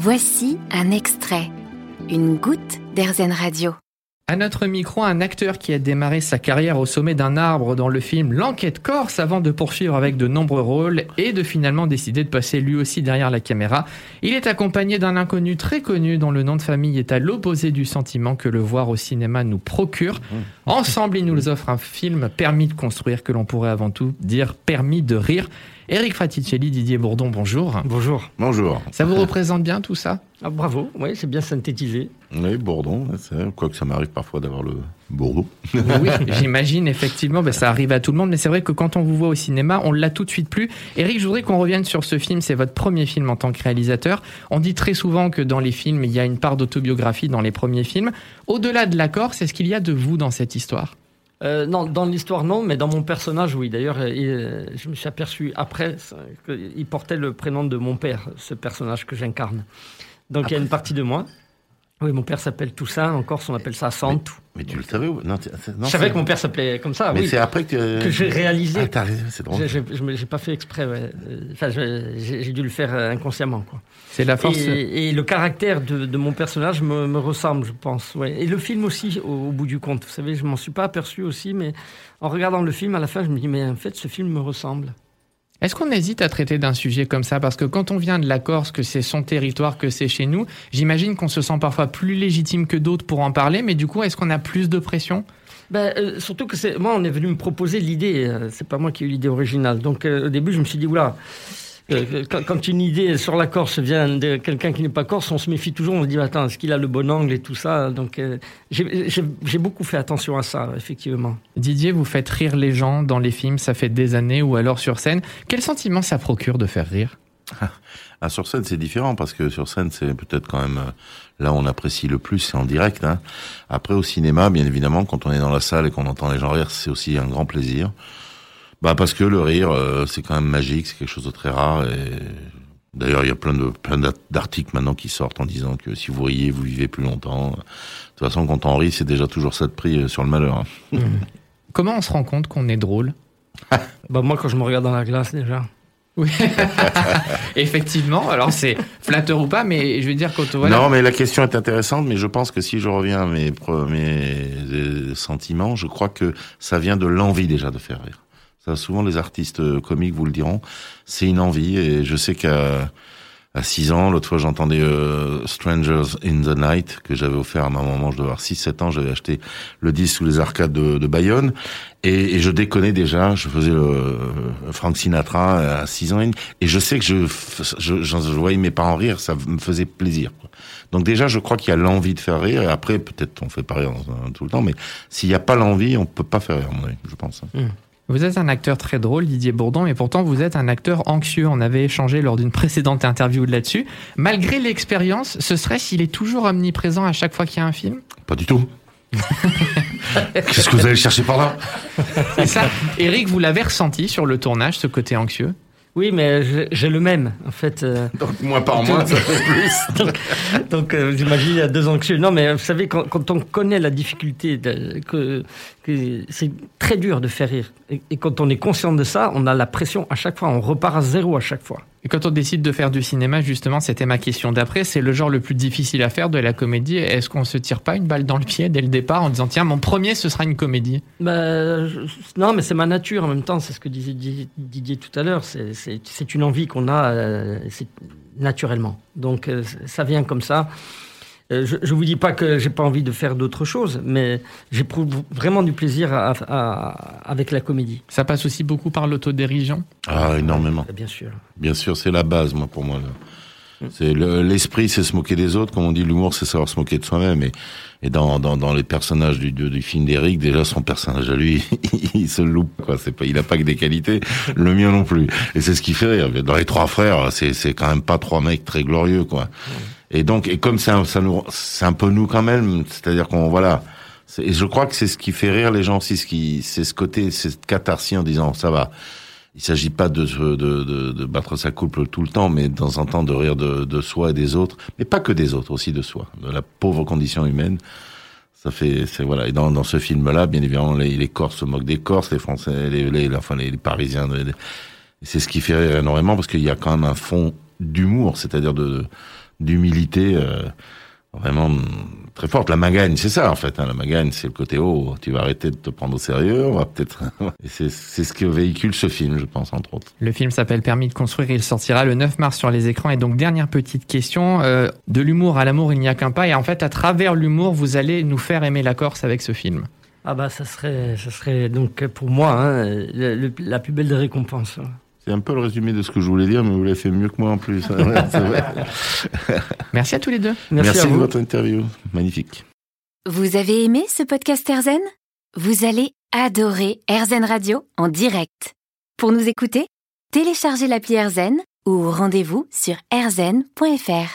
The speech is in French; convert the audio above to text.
Voici un extrait, une goutte d'Airzen Radio. À notre micro, un acteur qui a démarré sa carrière au sommet d'un arbre dans le film L'enquête corse avant de poursuivre avec de nombreux rôles et de finalement décider de passer lui aussi derrière la caméra. Il est accompagné d'un inconnu très connu dont le nom de famille est à l'opposé du sentiment que le voir au cinéma nous procure. Ensemble, il nous offre un film permis de construire que l'on pourrait avant tout dire permis de rire. Eric Fraticelli, Didier Bourdon, bonjour. Bonjour. Bonjour. Ça vous représente bien tout ça? Ah, Bravo, oui, c'est bien synthétisé. Oui, Bourdon, quoique ça m'arrive parfois d'avoir le Bourdon. oui, j'imagine effectivement, ben, ça arrive à tout le monde, mais c'est vrai que quand on vous voit au cinéma, on l'a tout de suite plus. Eric, je voudrais qu'on revienne sur ce film, c'est votre premier film en tant que réalisateur. On dit très souvent que dans les films, il y a une part d'autobiographie dans les premiers films. Au-delà de l'accord, c'est ce qu'il y a de vous dans cette histoire? Euh, non, dans l'histoire non, mais dans mon personnage oui. D'ailleurs, euh, je me suis aperçu après qu'il portait le prénom de mon père, ce personnage que j'incarne. Donc il y a une partie de moi oui, mon père s'appelle Toussaint. En Corse, on appelle ça Santou. Mais, tu le savais ou... non, Je savais que mon père s'appelait comme ça. Mais c'est après que, que j'ai réalisé. Ah, c'est drôle. J'ai pas fait exprès. Ouais. Enfin, j'ai dû le faire euh, inconsciemment. Quoi. C'est la force. Et, le caractère de, de mon personnage me, me, ressemble, je pense. Ouais. Et le film aussi, au, bout du compte. Vous savez, je m'en suis pas aperçu aussi, mais en regardant le film, à la fin, je me dis, mais en fait, ce film me ressemble. Est-ce qu'on hésite à traiter d'un sujet comme ça? Parce que quand on vient de la Corse, que c'est son territoire, que c'est chez nous, j'imagine qu'on se sent parfois plus légitime que d'autres pour en parler, mais du coup, est-ce qu'on a plus de pression? Ben, euh, surtout que moi, on est venu me proposer l'idée. Euh, c'est pas moi qui ai eu l'idée originale. Donc euh, au début, je me suis dit oula, euh, quand, une idée sur la Corse vient de quelqu'un qui n'est pas corse, on se méfie toujours. On se dit attends, est-ce qu'il a le bon angle et tout ça? Donc euh, j'ai beaucoup fait attention à ça, effectivement. Didier, vous faites rire les gens dans les films, ça fait des années ou alors sur scène. Quel sentiment ça procure de faire rire? Ah, Sur scène, c'est différent parce que sur scène, c'est peut-être quand même euh, là où on apprécie le plus, c'est en direct. Hein. Après, au cinéma, bien évidemment, quand on est dans la salle et qu'on entend les gens rire, c'est aussi un grand plaisir. Bah parce que le rire, euh, c'est quand même magique, c'est quelque chose de très rare. Et d'ailleurs, il y a plein de plein d'articles maintenant qui sortent en disant que si vous riez, vous vivez plus longtemps. De toute façon, quand on rit, c'est déjà toujours ça de prix euh, sur le malheur. Hein. Mmh. Comment on se rend compte qu'on est drôle? Bah moi, quand je me regarde dans la glace déjà. Oui, effectivement. Alors c'est flatteur ou pas, mais je veux dire quand voilà. Non, mais la question est intéressante. Mais je pense que si je reviens à mes premiers euh, sentiments, je crois que ça vient de l'envie déjà de faire rire souvent les artistes euh, comiques vous le diront. C'est une envie et je sais qu'à à 6 ans, l'autre fois j'entendais euh, Strangers in the Night que j'avais offert à ma maman, je devais avoir 6-7 ans, j'avais acheté le disque sous les arcades de, Bayonne et, je déconnais déjà, je faisais le euh, Frank Sinatra à 6 ans et je sais que je, je, voyais mes parents rire, ça me faisait plaisir. Donc déjà, je crois qu'il y a l'envie de faire rire et après peut-être on fait pas rire tout le temps, mais s'il n'y a pas l'envie, on peut pas faire rire, je pense. Mmh. Vous êtes un acteur très drôle, Didier Bourdon, et pourtant vous êtes un acteur anxieux. On avait échangé lors d'une précédente interview là-dessus. Malgré l'expérience, ce serait s'il est toujours omniprésent à chaque fois qu'il y a un film? Pas du tout. Qu'est-ce que vous allez chercher par là? C'est ça. Eric, vous l'avez ressenti sur le tournage, ce côté anxieux? Oui, mais j'ai le même, en fait. Euh. donc, moins par moins, ça fait plus. donc, euh, j'imagine, il y a deux anxieux. Non, mais vous savez, quand, on connaît la difficulté, que, que c'est très dur de faire rire, et, quand on est conscient de ça, on a la pression à chaque fois, on repart à zéro à chaque fois. Et quand on décide de faire du cinéma, justement, c'était ma question d'après, c'est le genre le plus difficile à faire de la comédie. Est-ce qu'on se tire pas une balle dans le pied dès le départ en disant tiens, mon premier, ce sera une comédie? Bah, Non, mais c'est ma nature en même temps, c'est ce que disait Didier tout à l'heure. C'est une envie qu'on a euh, naturellement. Donc euh, ça vient comme ça. Euh, je ne vous dis pas que j'ai pas envie de faire d'autres choses, mais j'éprouve vraiment du plaisir avec la comédie. Ça passe aussi beaucoup par l'autodérision Ah, énormément. Bien sûr. Bien sûr, c'est la base, moi, pour moi. C'est l'esprit, c'est se moquer des autres, comme on dit. L'humour, c'est savoir se moquer de soi-même. Et, et dans, dans, dans les personnages du, du, film d'Eric, déjà son personnage à lui, il se loupe. Quoi. C'est pas, il a pas que des qualités. Le mien non plus. Et c'est ce qui fait rire. Dans les trois frères, c'est, c'est quand même pas trois mecs très glorieux, quoi. Et donc, et comme c'est un, ça nous, c'est un peu nous quand même, c'est-à-dire qu'on voilà. Et je crois que c'est ce qui fait rire les gens aussi, ce qui, c'est ce côté, cette catharsis en disant ça va. Il s'agit pas de, de, de, de, battre sa couple tout le temps, mais temps en temps de rire de, de soi et des autres, mais pas que des autres, aussi de soi, de la pauvre condition humaine. Ça fait, c'est voilà. Et dans, dans ce film-là, bien évidemment, les, les Corses se moquent des Corses, les Français, les, les enfin les, Parisiens. c'est ce qui fait rire énormément parce qu'il y a quand même un fond d'humour, c'est-à-dire de d'humilité euh, vraiment très forte. La magagne, c'est ça en fait. Hein. La magagne, c'est le côté haut. Tu vas arrêter de te prendre au sérieux. On va peut-être. C'est c'est ce que véhicule ce film, je pense entre autres. Le film s'appelle Permis de construire. Il sortira le 9 mars sur les écrans. Et donc dernière petite question euh, de l'humour à l'amour, il n'y a qu'un pas. Et en fait, à travers l'humour, vous allez nous faire aimer la Corse avec ce film. Ah bah ça serait, ça serait donc pour moi hein, le- le- la plus belle des récompenses. C'est un peu le résumé de ce que je voulais dire, mais vous l'avez fait mieux que moi en plus. Merci à tous les deux. Merci, Merci à de vous. votre interview. Magnifique. Vous avez aimé ce podcast Erzen? Vous allez adorer Erzen Radio en direct. Pour nous écouter, téléchargez l'appli Erzen ou rendez-vous sur erzen.fr.